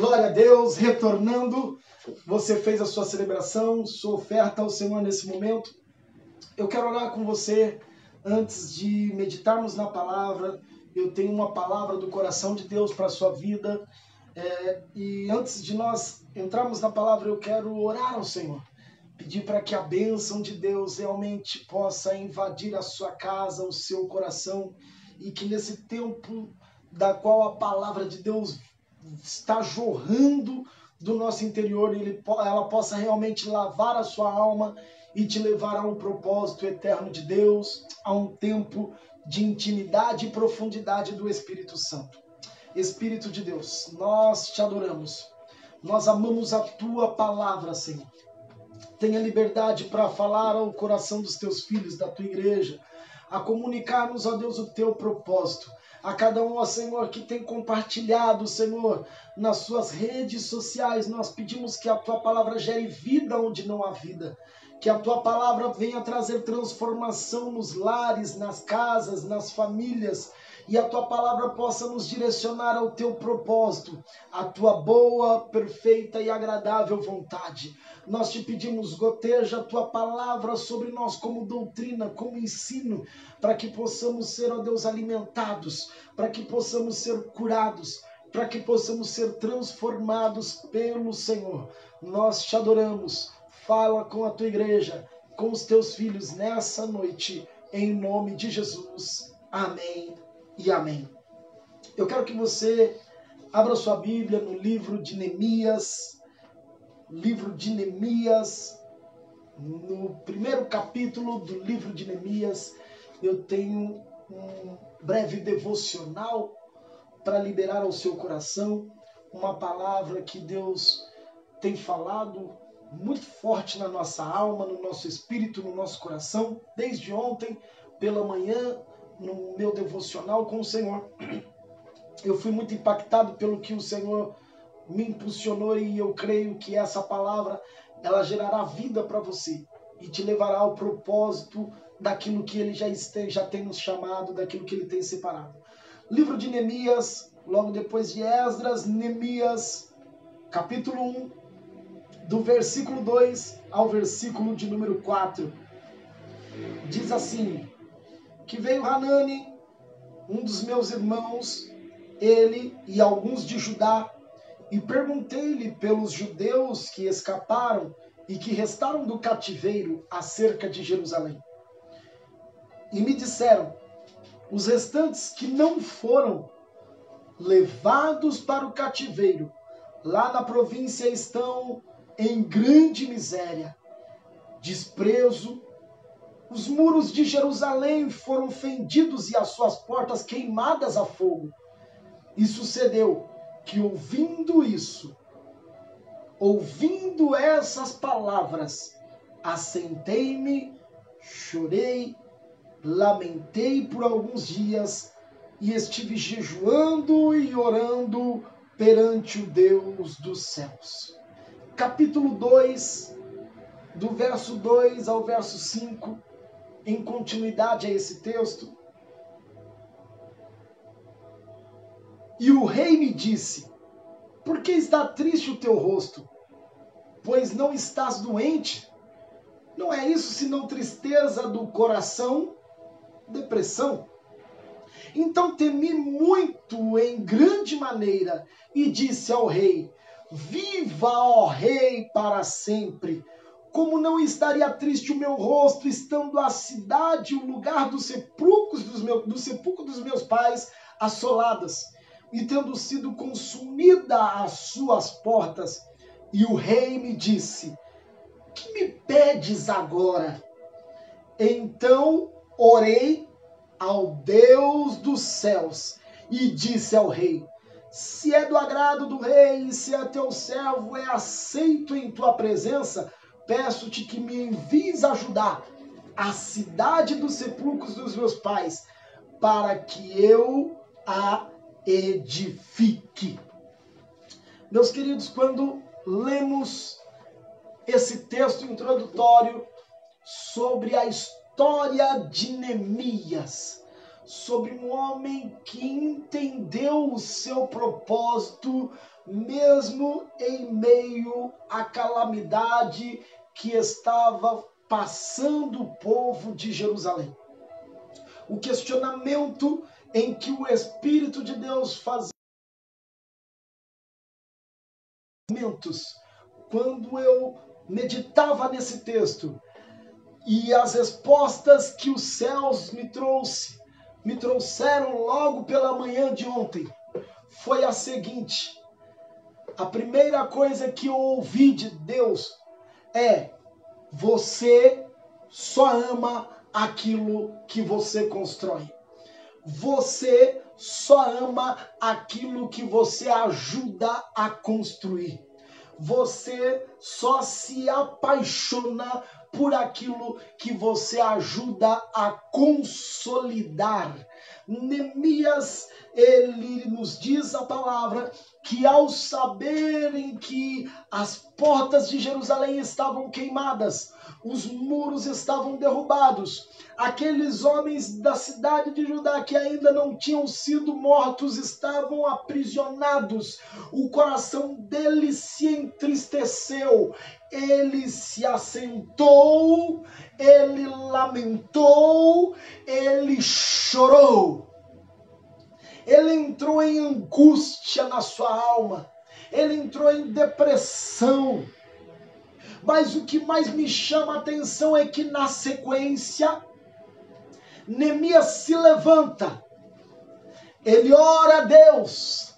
Glória a Deus, retornando. Você fez a sua celebração, sua oferta ao Senhor nesse momento. Eu quero orar com você antes de meditarmos na palavra. Eu tenho uma palavra do coração de Deus para a sua vida. É, e antes de nós entrarmos na palavra, eu quero orar ao Senhor. Pedir para que a bênção de Deus realmente possa invadir a sua casa, o seu coração. E que nesse tempo da qual a palavra de Deus está jorrando do nosso interior, ele, ela possa realmente lavar a sua alma e te levar a um propósito eterno de Deus, a um tempo de intimidade e profundidade do Espírito Santo. Espírito de Deus, nós te adoramos, nós amamos a tua palavra, Senhor. Tenha liberdade para falar ao coração dos teus filhos, da tua igreja, a comunicar-nos, Deus, o teu propósito a cada um, ó Senhor, que tem compartilhado, Senhor, nas suas redes sociais. Nós pedimos que a tua palavra gere vida onde não há vida. Que a tua palavra venha trazer transformação nos lares, nas casas, nas famílias e a tua palavra possa nos direcionar ao teu propósito, a tua boa, perfeita e agradável vontade. Nós te pedimos, goteja a tua palavra sobre nós como doutrina, como ensino, para que possamos ser, ó Deus, alimentados, para que possamos ser curados, para que possamos ser transformados pelo Senhor. Nós te adoramos. Fala com a tua igreja, com os teus filhos nessa noite, em nome de Jesus. Amém e amém. Eu quero que você abra sua Bíblia no livro de Neemias, livro de Neemias, no primeiro capítulo do livro de Neemias, eu tenho um breve devocional para liberar ao seu coração uma palavra que Deus tem falado muito forte na nossa alma, no nosso espírito, no nosso coração, desde ontem pela manhã no meu devocional com o Senhor. Eu fui muito impactado pelo que o Senhor me impulsionou e eu creio que essa palavra ela gerará vida para você e te levará ao propósito daquilo que ele já, este, já tem nos chamado, daquilo que ele tem separado. Livro de Neemias, logo depois de Esdras, Neemias, capítulo 1, do versículo 2 ao versículo de número 4. Diz assim: que veio Hanani, um dos meus irmãos, ele e alguns de Judá, e perguntei-lhe pelos judeus que escaparam e que restaram do cativeiro acerca de Jerusalém. E me disseram: os restantes que não foram levados para o cativeiro, lá na província estão em grande miséria, desprezo os muros de Jerusalém foram fendidos e as suas portas queimadas a fogo. E sucedeu que, ouvindo isso, ouvindo essas palavras, assentei-me, chorei, lamentei por alguns dias e estive jejuando e orando perante o Deus dos céus. Capítulo 2, do verso 2 ao verso 5 em continuidade a esse texto. E o rei me disse: Por que está triste o teu rosto? Pois não estás doente? Não é isso senão tristeza do coração, depressão? Então temi muito em grande maneira e disse ao rei: Viva, ó rei, para sempre. Como não estaria triste o meu rosto, estando a cidade, o lugar dos sepulcros dos do sepulcro dos meus pais, assoladas, e tendo sido consumida as suas portas? E o rei me disse: Que me pedes agora? Então orei ao Deus dos céus e disse ao rei: Se é do agrado do rei e se é teu servo é aceito em tua presença, peço-te que me envies ajudar a cidade dos sepulcros dos meus pais, para que eu a edifique. Meus queridos, quando lemos esse texto introdutório sobre a história de Neemias, sobre um homem que entendeu o seu propósito mesmo em meio à calamidade que estava passando o povo de Jerusalém. O questionamento em que o Espírito de Deus fazia quando eu meditava nesse texto e as respostas que os céus me trouxe, me trouxeram logo pela manhã de ontem, foi a seguinte: a primeira coisa que eu ouvi de Deus é: você só ama aquilo que você constrói. Você só ama aquilo que você ajuda a construir. Você só se apaixona por aquilo que você ajuda a consolidar. Neemias, ele nos diz a palavra que ao saberem que as portas de Jerusalém estavam queimadas, os muros estavam derrubados, aqueles homens da cidade de Judá que ainda não tinham sido mortos estavam aprisionados. O coração deles se entristeceu, ele se assentou, ele lamentou, ele chorou. Ele entrou em angústia na sua alma, ele entrou em depressão. Mas o que mais me chama a atenção é que na sequência, Neemias se levanta, ele ora a Deus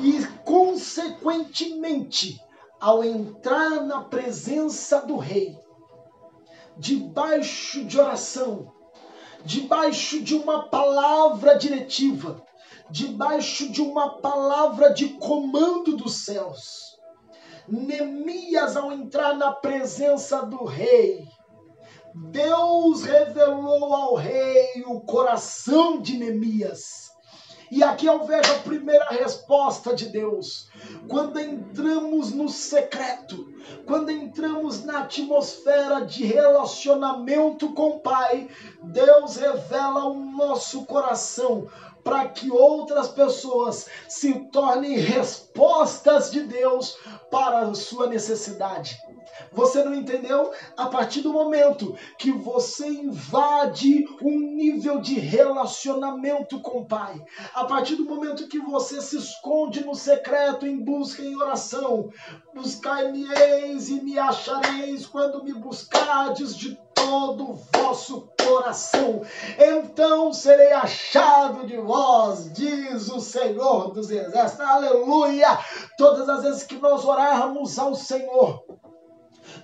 e, consequentemente, ao entrar na presença do rei, debaixo de oração, debaixo de uma palavra diretiva, debaixo de uma palavra de comando dos céus. Neemias, ao entrar na presença do rei, Deus revelou ao rei o coração de Neemias. E aqui eu vejo a primeira resposta de Deus. Quando entramos no secreto, quando entramos na atmosfera de relacionamento com o Pai, Deus revela o nosso coração para que outras pessoas se tornem respostas de Deus para a sua necessidade. Você não entendeu? A partir do momento que você invade um nível de relacionamento com o Pai, a partir do momento que você se esconde no secreto em busca em oração, buscai-me-eis e me achareis quando me buscardes de todo vosso coração. Então serei achado de vós, diz o Senhor dos Exércitos. Aleluia! Todas as vezes que nós orarmos ao Senhor,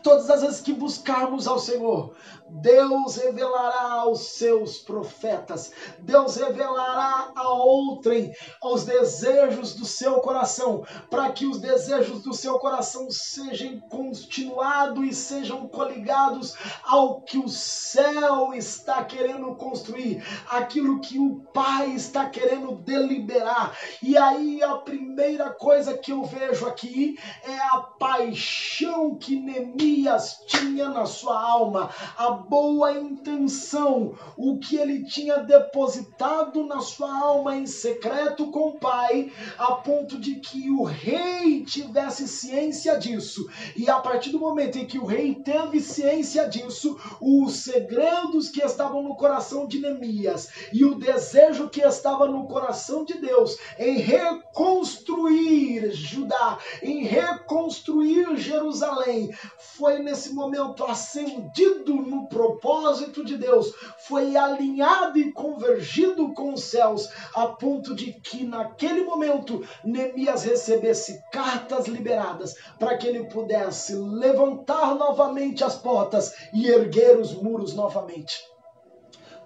todas as vezes que buscarmos ao Senhor, Deus revelará aos seus profetas, Deus revelará a outrem os desejos do seu coração, para que os desejos do seu coração sejam continuados e sejam coligados ao que o céu está querendo construir, aquilo que o Pai está querendo deliberar. E aí a primeira coisa que eu vejo aqui é a paixão que Neemias tinha na sua alma, a boa intenção, o que ele tinha depositado na sua alma em secreto com o Pai, a ponto de que o rei tivesse ciência disso. E a partir do momento em que o rei teve ciência disso, os segredos que estavam no coração de Neemias e o desejo que estava no coração de Deus em reconstruir Judá, em reconstruir Jerusalém, foi nesse momento acendido no propósito de Deus, foi alinhado e convergido com os céus, a ponto de que naquele momento Neemias recebesse cartas liberadas para que ele pudesse levantar novamente as portas e erguer os muros novamente.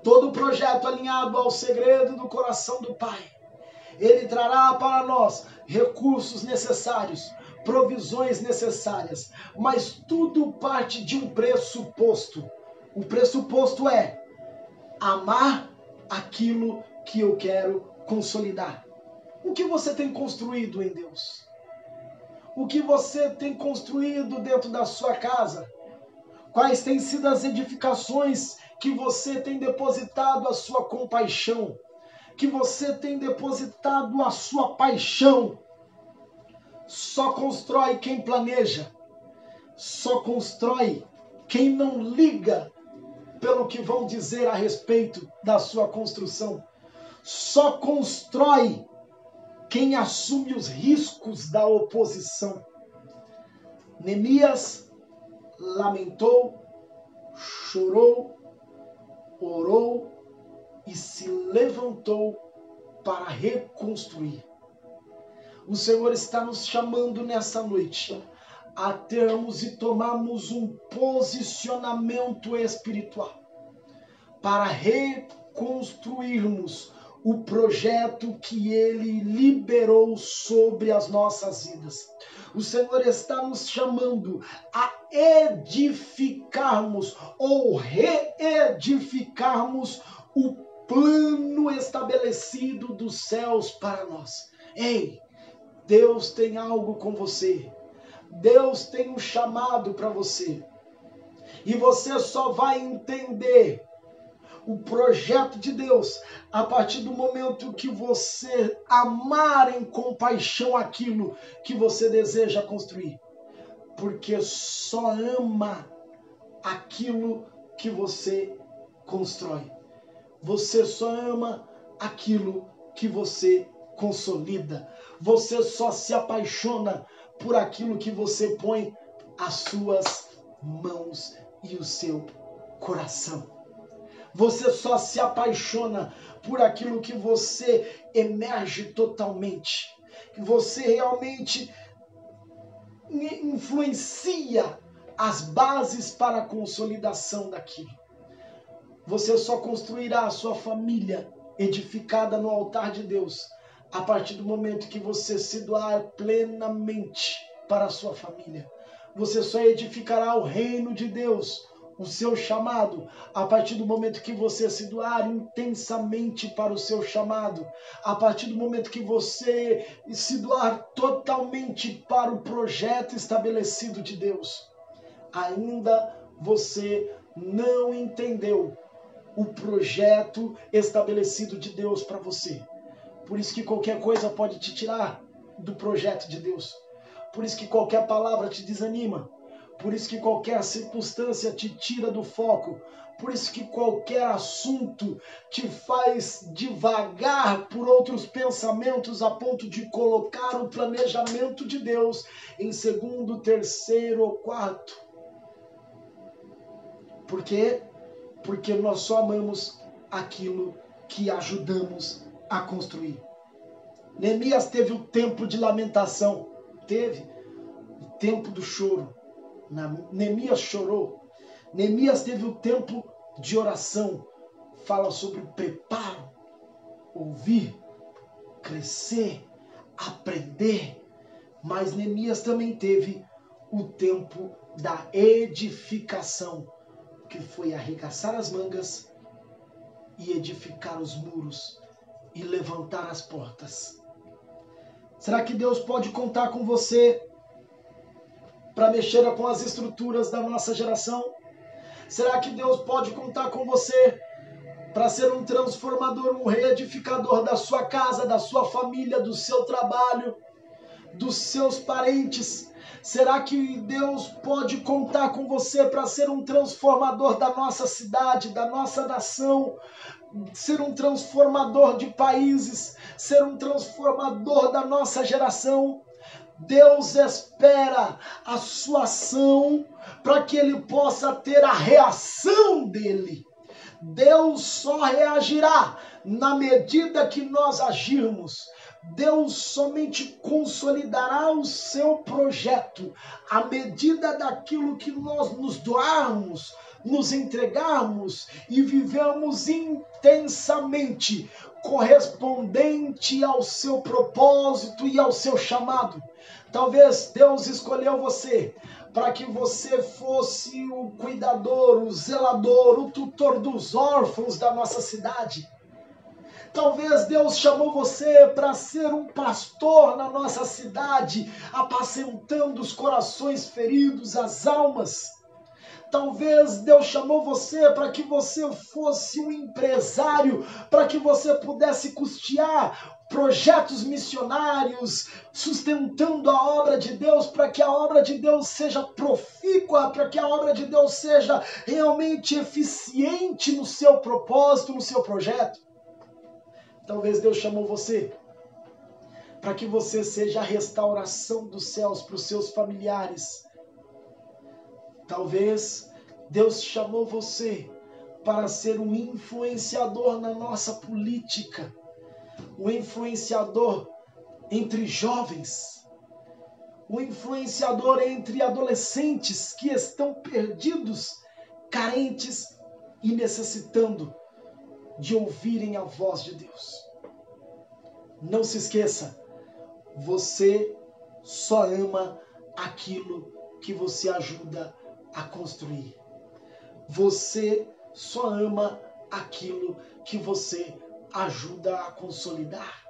Todo o projeto alinhado ao segredo do coração do Pai. Ele trará para nós recursos necessários, provisões necessárias, mas tudo parte de um pressuposto. O pressuposto é amar aquilo que eu quero consolidar. O que você tem construído em Deus? O que você tem construído dentro da sua casa? Quais têm sido as edificações que você tem depositado a sua compaixão? Que você tem depositado a sua paixão? Só constrói quem planeja. Só constrói quem não liga pelo que vão dizer a respeito da sua construção. Só constrói quem assume os riscos da oposição. Neemias lamentou, chorou, orou e se levantou para reconstruir. O Senhor está nos chamando nessa noite a termos e tomarmos um posicionamento espiritual para reconstruirmos o projeto que ele liberou sobre as nossas vidas. O Senhor está nos chamando a edificarmos ou reedificarmos o plano estabelecido dos céus para nós. Ei, Deus tem algo com você. Deus tem um chamado para você. E você só vai entender o projeto de Deus a partir do momento que você amar em compaixão aquilo que você deseja construir. Porque só ama aquilo que você constrói. Você só ama aquilo que você consolida. Você só se apaixona por aquilo que você põe as suas mãos e o seu coração. Você só se apaixona por aquilo que você emerge totalmente. Você realmente influencia as bases para a consolidação daquilo. Você só construirá a sua família edificada no altar de Deus a partir do momento que você se doar plenamente para a sua família. Você só edificará o reino de Deus o seu chamado, a partir do momento que você se doar intensamente para o seu chamado, a partir do momento que você se doar totalmente para o projeto estabelecido de Deus, ainda você não entendeu o projeto estabelecido de Deus para você. Por isso que qualquer coisa pode te tirar do projeto de Deus. Por isso que qualquer palavra te desanima. Por isso que qualquer circunstância te tira do foco. Por isso que qualquer assunto te faz devagar por outros pensamentos a ponto de colocar o planejamento de Deus em segundo, terceiro ou quarto. Por quê? Porque nós só amamos aquilo que ajudamos a construir. Neemias teve o tempo de lamentação, teve o tempo do choro. Neemias chorou. Neemias teve o tempo de oração. Fala sobre preparo, ouvir, crescer, aprender. Mas Neemias também teve o tempo da edificação, que foi arregaçar as mangas e edificar os muros e levantar as portas. Será que Deus pode contar com você para mexer com as estruturas da nossa geração? Será que Deus pode contar com você para ser um transformador, um reedificador da sua casa, da sua família, do seu trabalho, dos seus parentes? Será que Deus pode contar com você para ser um transformador da nossa cidade, da nossa nação, ser um transformador de países, ser um transformador da nossa geração? Deus espera a sua ação para que ele possa ter a reação dele. Deus só reagirá na medida que nós agirmos. Deus somente consolidará o seu projeto à medida daquilo que nós nos doarmos, nos entregarmos e vivemos intensamente correspondente ao seu propósito e ao seu chamado. Talvez Deus escolheu você para que você fosse o cuidador, o zelador, o tutor dos órfãos da nossa cidade. Talvez Deus chamou você para ser um pastor na nossa cidade, apacentando os corações feridos, as almas. Talvez Deus chamou você para que você fosse um empresário, para que você pudesse custear projetos missionários, sustentando a obra de Deus, para que a obra de Deus seja profícua, para que a obra de Deus seja realmente eficiente no seu propósito, no seu projeto. Talvez Deus chamou você para que você seja a restauração dos céus para os seus familiares. Talvez Deus chamou você para ser um influenciador na nossa política, um influenciador entre jovens, um influenciador entre adolescentes que estão perdidos, carentes e necessitando de ouvirem a voz de Deus. Não se esqueça, você só ama aquilo que você ajuda a construir. Você só ama aquilo que você ajuda a consolidar.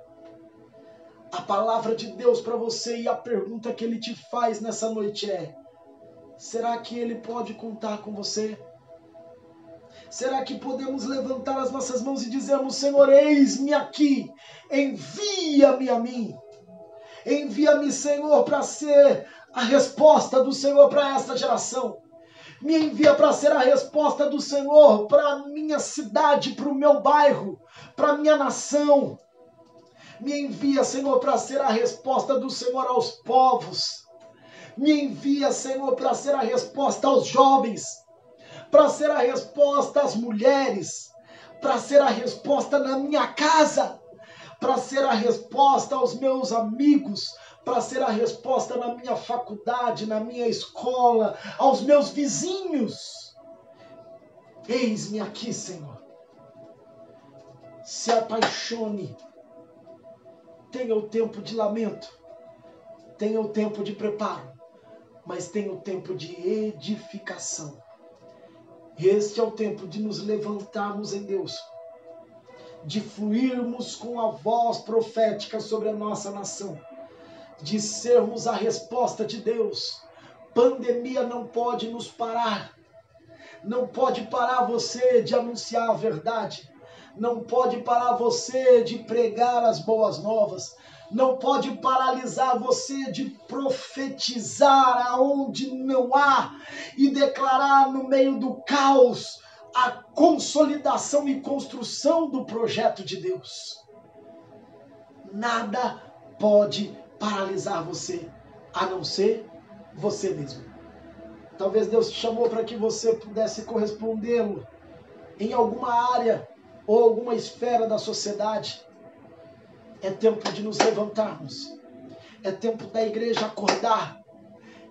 A palavra de Deus para você e a pergunta que ele te faz nessa noite é: será que ele pode contar com você? Será que podemos levantar as nossas mãos e dizermos: Senhor, eis-me aqui, envia-me a mim? Envia-me, Senhor, para ser a resposta do Senhor para esta geração. Me envia para ser a resposta do Senhor para a minha cidade, para o meu bairro, para a minha nação. Me envia, Senhor, para ser a resposta do Senhor aos povos. Me envia, Senhor, para ser a resposta aos jovens, para ser a resposta às mulheres, para ser a resposta na minha casa para ser a resposta aos meus amigos, para ser a resposta na minha faculdade, na minha escola, aos meus vizinhos. Eis-me aqui, Senhor. Se apaixone. Tenha o tempo de lamento, tenha o tempo de preparo, mas tenha o tempo de edificação. Este é o tempo de nos levantarmos em Deus de fluirmos com a voz profética sobre a nossa nação, de sermos a resposta de Deus. Pandemia não pode nos parar, não pode parar você de anunciar a verdade, não pode parar você de pregar as boas novas, não pode paralisar você de profetizar aonde não há e declarar no meio do caos a consolidação e construção do projeto de Deus. Nada pode paralisar você, a não ser você mesmo. Talvez Deus te chamou para que você pudesse correspondê-lo em alguma área ou alguma esfera da sociedade. É tempo de nos levantarmos. É tempo da igreja acordar.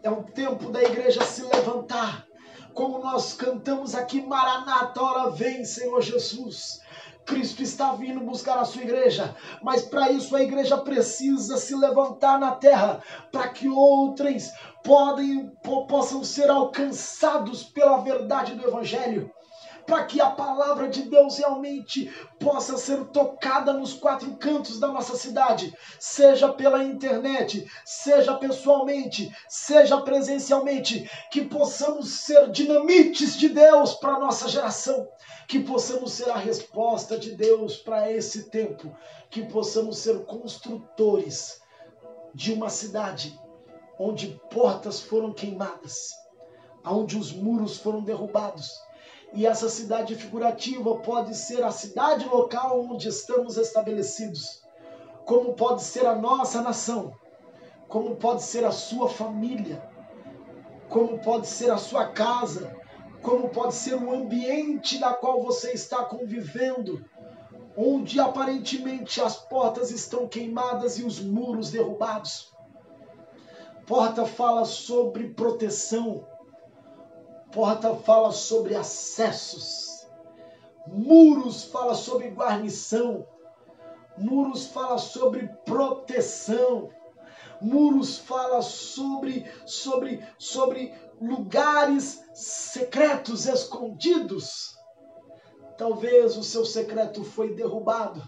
É o tempo da igreja se levantar como nós cantamos aqui, Maranata, hora vem, Senhor Jesus. Cristo está vindo buscar a sua igreja, mas para isso a igreja precisa se levantar na terra, para que outros podem, possam ser alcançados pela verdade do Evangelho para que a palavra de Deus realmente possa ser tocada nos quatro cantos da nossa cidade, seja pela internet, seja pessoalmente, seja presencialmente, que possamos ser dinamites de Deus para nossa geração, que possamos ser a resposta de Deus para esse tempo, que possamos ser construtores de uma cidade onde portas foram queimadas, onde os muros foram derrubados e essa cidade figurativa pode ser a cidade local onde estamos estabelecidos, como pode ser a nossa nação, como pode ser a sua família, como pode ser a sua casa, como pode ser o ambiente na qual você está convivendo, onde aparentemente as portas estão queimadas e os muros derrubados. Porta fala sobre proteção, Porta fala sobre acessos. Muros fala sobre guarnição. Muros fala sobre proteção. Muros fala sobre sobre sobre lugares secretos escondidos. Talvez o seu secreto foi derrubado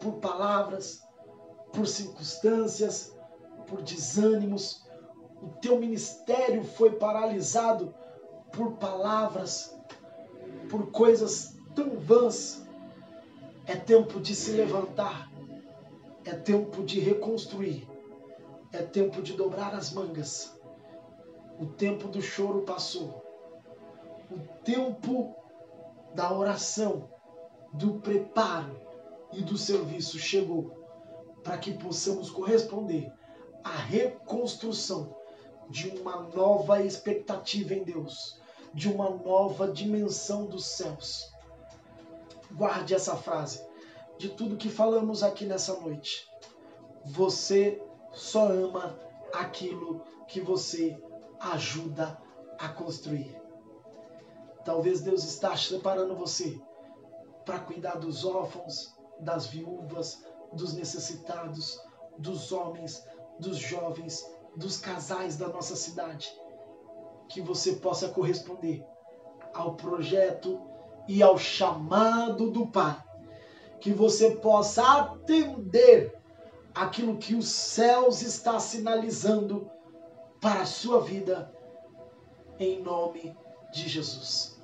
por palavras, por circunstâncias, por desânimos. O teu ministério foi paralisado por palavras, por coisas tão vãs. É tempo de se levantar, é tempo de reconstruir, é tempo de dobrar as mangas. O tempo do choro passou, o tempo da oração, do preparo e do serviço chegou para que possamos corresponder à reconstrução de uma nova expectativa em Deus, de uma nova dimensão dos céus. Guarde essa frase de tudo que falamos aqui nessa noite. Você só ama aquilo que você ajuda a construir. Talvez Deus está preparando você para cuidar dos órfãos, das viúvas, dos necessitados, dos homens, dos jovens, dos casais da nossa cidade. Que você possa corresponder ao projeto e ao chamado do Pai. Que você possa atender aquilo que os céus está sinalizando para a sua vida em nome de Jesus.